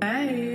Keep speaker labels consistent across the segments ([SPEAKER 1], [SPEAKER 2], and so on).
[SPEAKER 1] Bye.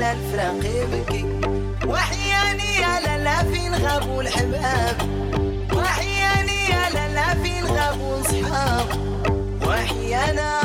[SPEAKER 1] على الفراق يبكي وحياني يا لالا فين غابوا والحباب وحياني يا لالا في الغاب وصحاب وحيانا